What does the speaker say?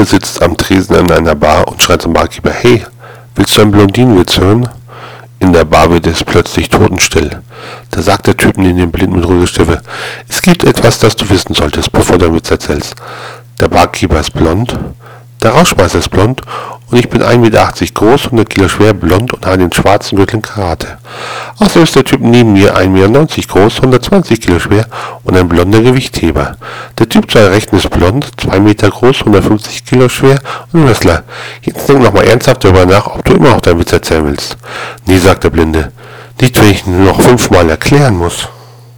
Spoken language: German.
Blinde sitzt am Tresen in einer Bar und schreit zum Barkeeper, hey, willst du einen Blondinenwitz hören? In der Bar wird es plötzlich totenstill. Da sagt der Typ neben dem Blinden mit es gibt etwas, das du wissen solltest, bevor du einen Witz erzählst. Der Barkeeper ist blond, der Rauschmeister ist blond und ich bin 1,80 Meter groß, 100 Kilo schwer, blond und habe den schwarzen Gürtel in Karate. Außerdem ist der Typ neben mir 1,90 Meter groß, 120 Kilo schwer und ein blonder Gewichtheber. Der Typ zu Rechten ist blond, 2 Meter groß, 150 Kilo schwer und ein Wrestler. Jetzt denk nochmal ernsthaft darüber nach, ob du immer noch deinen Witz erzählen willst. Nee, sagt der Blinde. Nicht, wenn ich ihn noch fünfmal erklären muss.